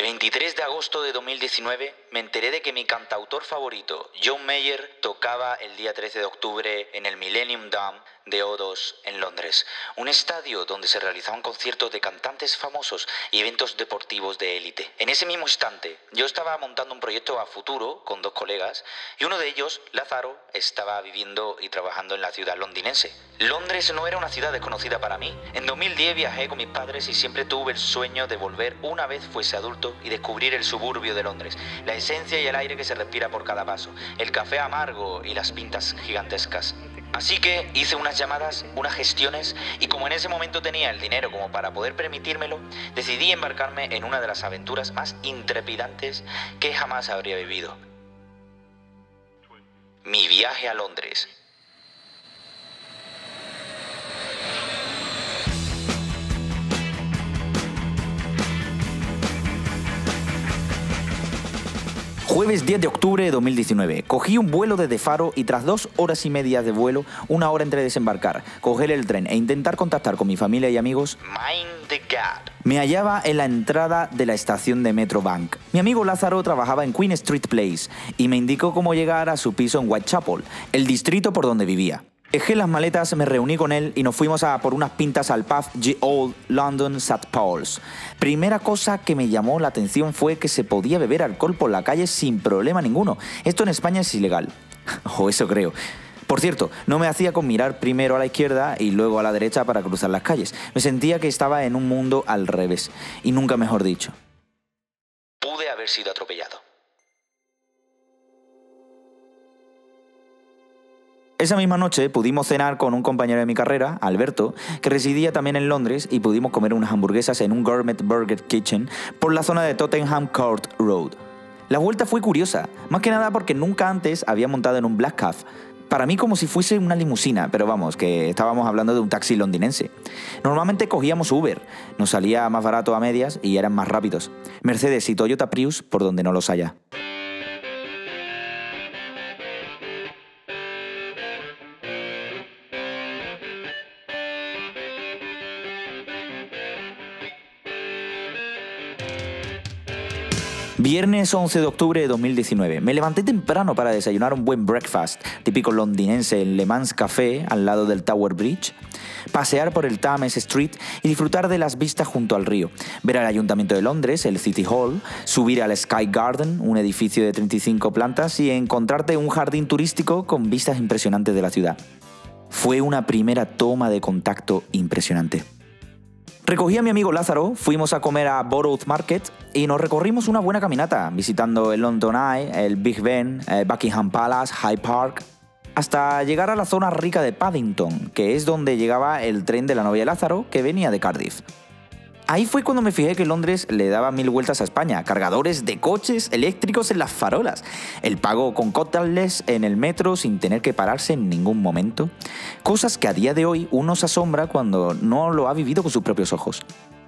El 23 de agosto de 2019 me enteré de que mi cantautor favorito, John Mayer, tocaba el día 13 de octubre en el Millennium Dome de O2 en Londres, un estadio donde se realizaban conciertos de cantantes famosos y eventos deportivos de élite. En ese mismo instante, yo estaba montando un proyecto a futuro con dos colegas y uno de ellos, Lázaro, estaba viviendo y trabajando en la ciudad londinense. Londres no era una ciudad desconocida para mí. En 2010 viajé con mis padres y siempre tuve el sueño de volver una vez fuese adulto y descubrir el suburbio de Londres, la esencia y el aire que se respira por cada paso, el café amargo y las pintas gigantescas. Así que hice unas llamadas, unas gestiones y como en ese momento tenía el dinero como para poder permitírmelo, decidí embarcarme en una de las aventuras más intrepidantes que jamás habría vivido. Mi viaje a Londres. Jueves 10 de octubre de 2019. Cogí un vuelo desde Faro y tras dos horas y media de vuelo, una hora entre desembarcar, coger el tren e intentar contactar con mi familia y amigos, me hallaba en la entrada de la estación de Metro Bank. Mi amigo Lázaro trabajaba en Queen Street Place y me indicó cómo llegar a su piso en Whitechapel, el distrito por donde vivía. Dejé las maletas, me reuní con él y nos fuimos a por unas pintas al pub G Old London St. Paul's. Primera cosa que me llamó la atención fue que se podía beber alcohol por la calle sin problema ninguno. Esto en España es ilegal. o eso creo. Por cierto, no me hacía con mirar primero a la izquierda y luego a la derecha para cruzar las calles. Me sentía que estaba en un mundo al revés. Y nunca mejor dicho. Pude haber sido atropellado. Esa misma noche pudimos cenar con un compañero de mi carrera, Alberto, que residía también en Londres y pudimos comer unas hamburguesas en un Gourmet Burger Kitchen por la zona de Tottenham Court Road. La vuelta fue curiosa, más que nada porque nunca antes había montado en un Black Cab. Para mí como si fuese una limusina, pero vamos, que estábamos hablando de un taxi londinense. Normalmente cogíamos Uber, nos salía más barato a medias y eran más rápidos. Mercedes y Toyota Prius por donde no los haya. Viernes 11 de octubre de 2019. Me levanté temprano para desayunar un buen breakfast, típico londinense en Le Mans Café, al lado del Tower Bridge. Pasear por el Thames Street y disfrutar de las vistas junto al río. Ver al Ayuntamiento de Londres, el City Hall, subir al Sky Garden, un edificio de 35 plantas, y encontrarte un jardín turístico con vistas impresionantes de la ciudad. Fue una primera toma de contacto impresionante. Recogí a mi amigo Lázaro, fuimos a comer a Borough Market y nos recorrimos una buena caminata, visitando el London Eye, el Big Ben, eh, Buckingham Palace, Hyde Park, hasta llegar a la zona rica de Paddington, que es donde llegaba el tren de la novia Lázaro que venía de Cardiff. Ahí fue cuando me fijé que Londres le daba mil vueltas a España, cargadores de coches eléctricos en las farolas, el pago con contactless en el metro sin tener que pararse en ningún momento, cosas que a día de hoy uno se asombra cuando no lo ha vivido con sus propios ojos.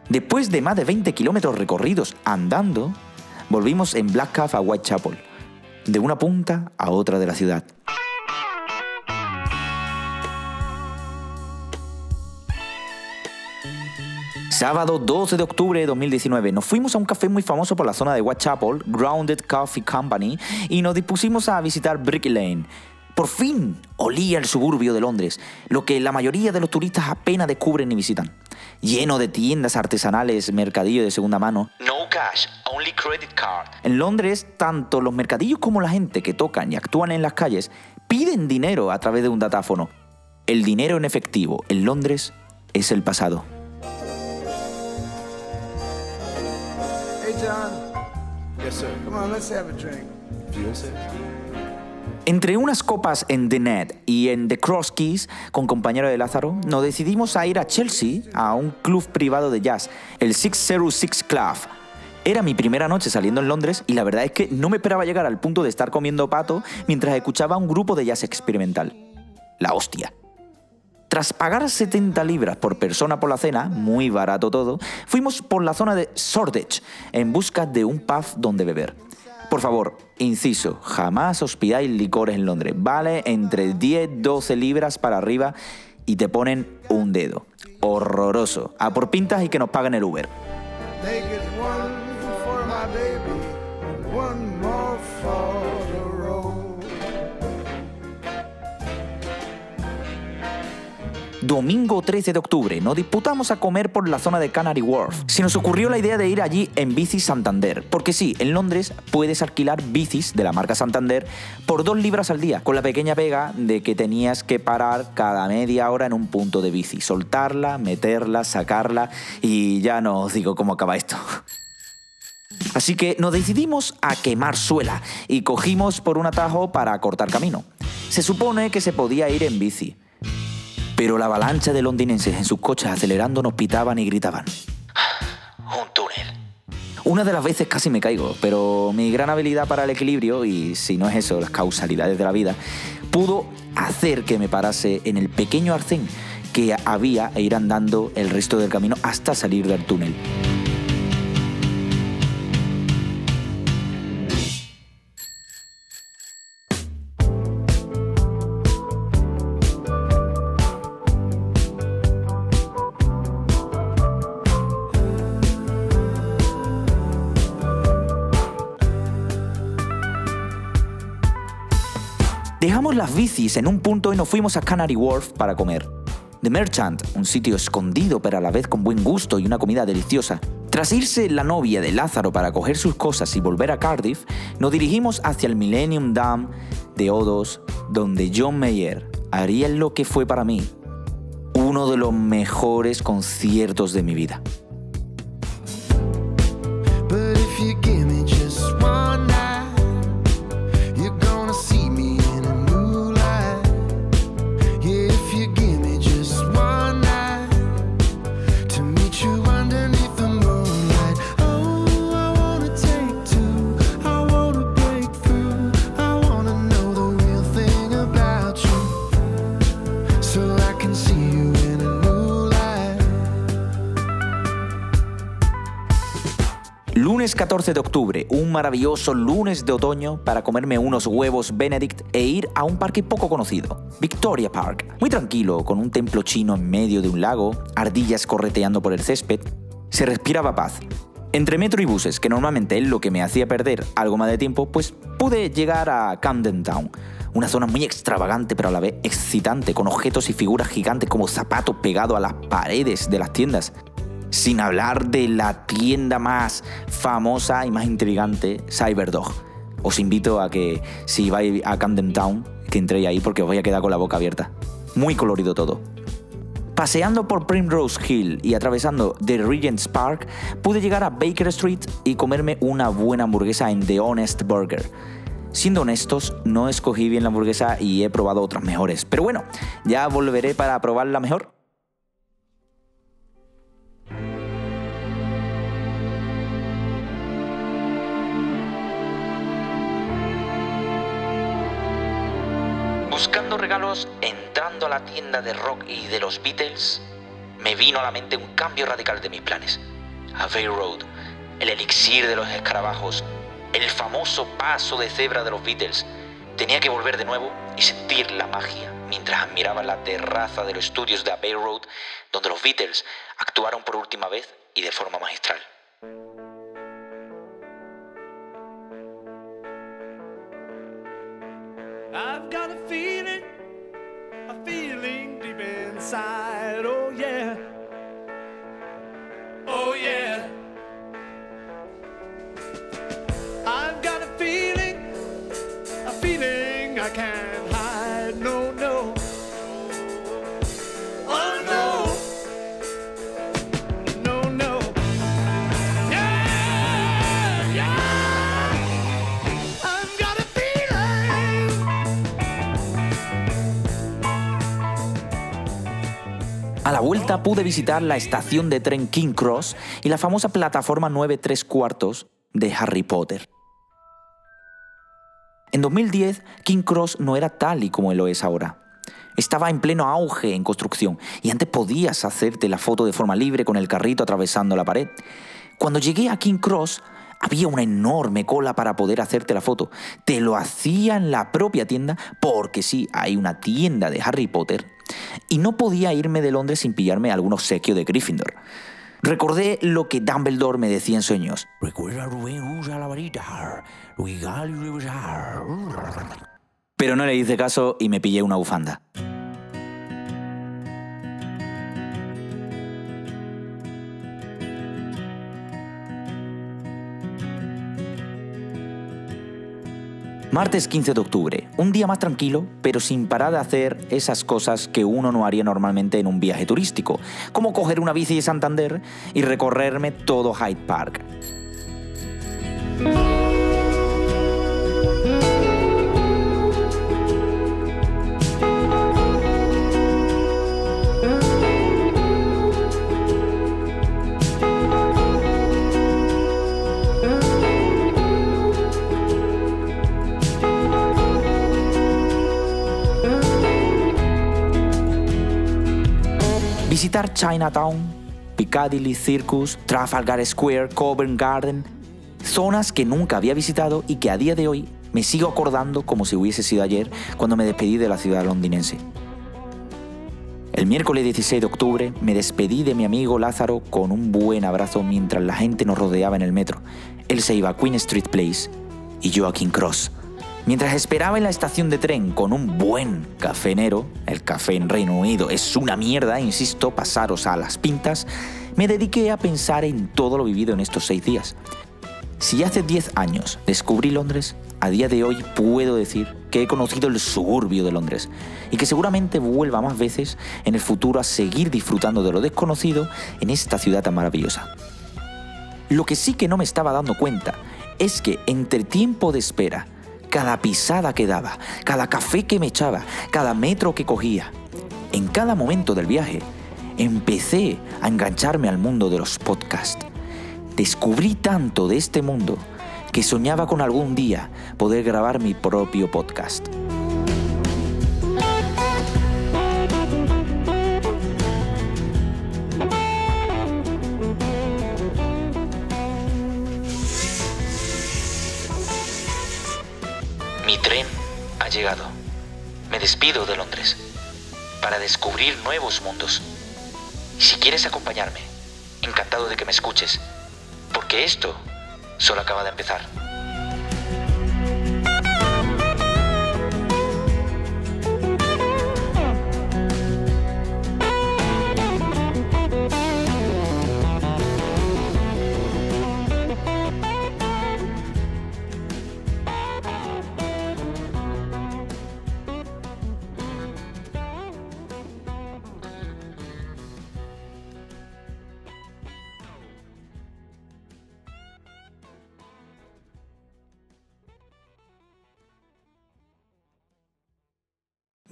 Después de más de 20 kilómetros recorridos andando, volvimos en Black Cab a Whitechapel, de una punta a otra de la ciudad. Sábado 12 de octubre de 2019 nos fuimos a un café muy famoso por la zona de Whitechapel, Grounded Coffee Company, y nos dispusimos a visitar Brick Lane. Por fin olía el suburbio de Londres, lo que la mayoría de los turistas apenas descubren ni visitan. Lleno de tiendas artesanales, mercadillo de segunda mano. No cash, only credit card. En Londres, tanto los mercadillos como la gente que tocan y actúan en las calles piden dinero a través de un datáfono. El dinero en efectivo en Londres es el pasado. Entre unas copas en The Net y en The Cross Keys, con compañero de Lázaro, nos decidimos a ir a Chelsea a un club privado de jazz, el 606 Club. Era mi primera noche saliendo en Londres y la verdad es que no me esperaba llegar al punto de estar comiendo pato mientras escuchaba un grupo de jazz experimental. La hostia. Tras pagar 70 libras por persona por la cena, muy barato todo, fuimos por la zona de Shoreditch en busca de un pub donde beber. Por favor, inciso, jamás os pidáis licores en Londres. Vale entre 10-12 libras para arriba y te ponen un dedo. Horroroso. A por pintas y que nos paguen el Uber. Domingo 13 de octubre, nos disputamos a comer por la zona de Canary Wharf. Se nos ocurrió la idea de ir allí en bici Santander, porque sí, en Londres puedes alquilar bicis de la marca Santander por dos libras al día, con la pequeña pega de que tenías que parar cada media hora en un punto de bici, soltarla, meterla, sacarla y ya no os digo cómo acaba esto. Así que nos decidimos a quemar suela y cogimos por un atajo para cortar camino. Se supone que se podía ir en bici, pero la avalancha de londinenses en sus coches acelerando nos pitaban y gritaban. Un túnel. Una de las veces casi me caigo, pero mi gran habilidad para el equilibrio, y si no es eso, las causalidades de la vida, pudo hacer que me parase en el pequeño arcén que había e ir andando el resto del camino hasta salir del túnel. Las bicis en un punto y nos fuimos a Canary Wharf para comer. The Merchant, un sitio escondido pero a la vez con buen gusto y una comida deliciosa. Tras irse la novia de Lázaro para coger sus cosas y volver a Cardiff, nos dirigimos hacia el Millennium Dam de O2, donde John Mayer haría lo que fue para mí uno de los mejores conciertos de mi vida. Lunes 14 de octubre, un maravilloso lunes de otoño para comerme unos huevos Benedict e ir a un parque poco conocido, Victoria Park. Muy tranquilo, con un templo chino en medio de un lago, ardillas correteando por el césped. Se respiraba paz. Entre metro y buses, que normalmente es lo que me hacía perder algo más de tiempo, pues pude llegar a Camden Town, una zona muy extravagante pero a la vez excitante, con objetos y figuras gigantes como zapatos pegados a las paredes de las tiendas. Sin hablar de la tienda más famosa y más intrigante, Cyberdog. Os invito a que si vais a Camden Town, que entréis ahí porque os voy a quedar con la boca abierta. Muy colorido todo. Paseando por Primrose Hill y atravesando The Regent's Park, pude llegar a Baker Street y comerme una buena hamburguesa en The Honest Burger. Siendo honestos, no escogí bien la hamburguesa y he probado otras mejores. Pero bueno, ya volveré para probar la mejor. Entrando a la tienda de rock y de los Beatles, me vino a la mente un cambio radical de mis planes. Abbey Road, el elixir de los escarabajos, el famoso paso de cebra de los Beatles. Tenía que volver de nuevo y sentir la magia mientras admiraba la terraza de los estudios de Abbey Road, donde los Beatles actuaron por última vez y de forma magistral. Inside. Oh, yeah. Oh, yeah. I've got a feeling, a feeling I can't A la vuelta pude visitar la estación de tren King Cross y la famosa plataforma 9 3 cuartos de Harry Potter. En 2010, King Cross no era tal y como lo es ahora. Estaba en pleno auge en construcción y antes podías hacerte la foto de forma libre con el carrito atravesando la pared. Cuando llegué a King Cross, había una enorme cola para poder hacerte la foto. Te lo hacía en la propia tienda porque sí, hay una tienda de Harry Potter y no podía irme de Londres sin pillarme algún obsequio de Gryffindor. Recordé lo que Dumbledore me decía en sueños. Pero no le hice caso y me pillé una bufanda. Martes 15 de octubre, un día más tranquilo, pero sin parar de hacer esas cosas que uno no haría normalmente en un viaje turístico, como coger una bici de Santander y recorrerme todo Hyde Park. Visitar Chinatown, Piccadilly Circus, Trafalgar Square, Covent Garden, zonas que nunca había visitado y que a día de hoy me sigo acordando como si hubiese sido ayer cuando me despedí de la ciudad londinense. El miércoles 16 de octubre me despedí de mi amigo Lázaro con un buen abrazo mientras la gente nos rodeaba en el metro. Él se iba a Queen Street Place y yo a King Cross. Mientras esperaba en la estación de tren con un buen cafenero, el café en Reino Unido es una mierda, insisto, pasaros a las pintas, me dediqué a pensar en todo lo vivido en estos seis días. Si hace 10 años descubrí Londres, a día de hoy puedo decir que he conocido el suburbio de Londres y que seguramente vuelva más veces en el futuro a seguir disfrutando de lo desconocido en esta ciudad tan maravillosa. Lo que sí que no me estaba dando cuenta es que entre tiempo de espera cada pisada que daba, cada café que me echaba, cada metro que cogía. En cada momento del viaje, empecé a engancharme al mundo de los podcasts. Descubrí tanto de este mundo que soñaba con algún día poder grabar mi propio podcast. Mi tren ha llegado. Me despido de Londres para descubrir nuevos mundos. Si quieres acompañarme, encantado de que me escuches, porque esto solo acaba de empezar.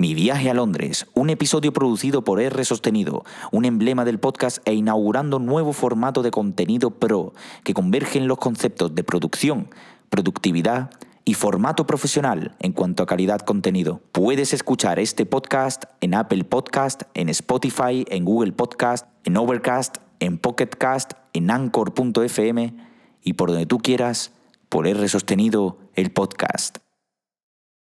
Mi viaje a Londres, un episodio producido por R Sostenido, un emblema del podcast e inaugurando nuevo formato de contenido pro que converge en los conceptos de producción, productividad y formato profesional en cuanto a calidad contenido. Puedes escuchar este podcast en Apple Podcast, en Spotify, en Google Podcast, en Overcast, en Pocketcast, en Anchor.fm y por donde tú quieras, por R Sostenido, el podcast.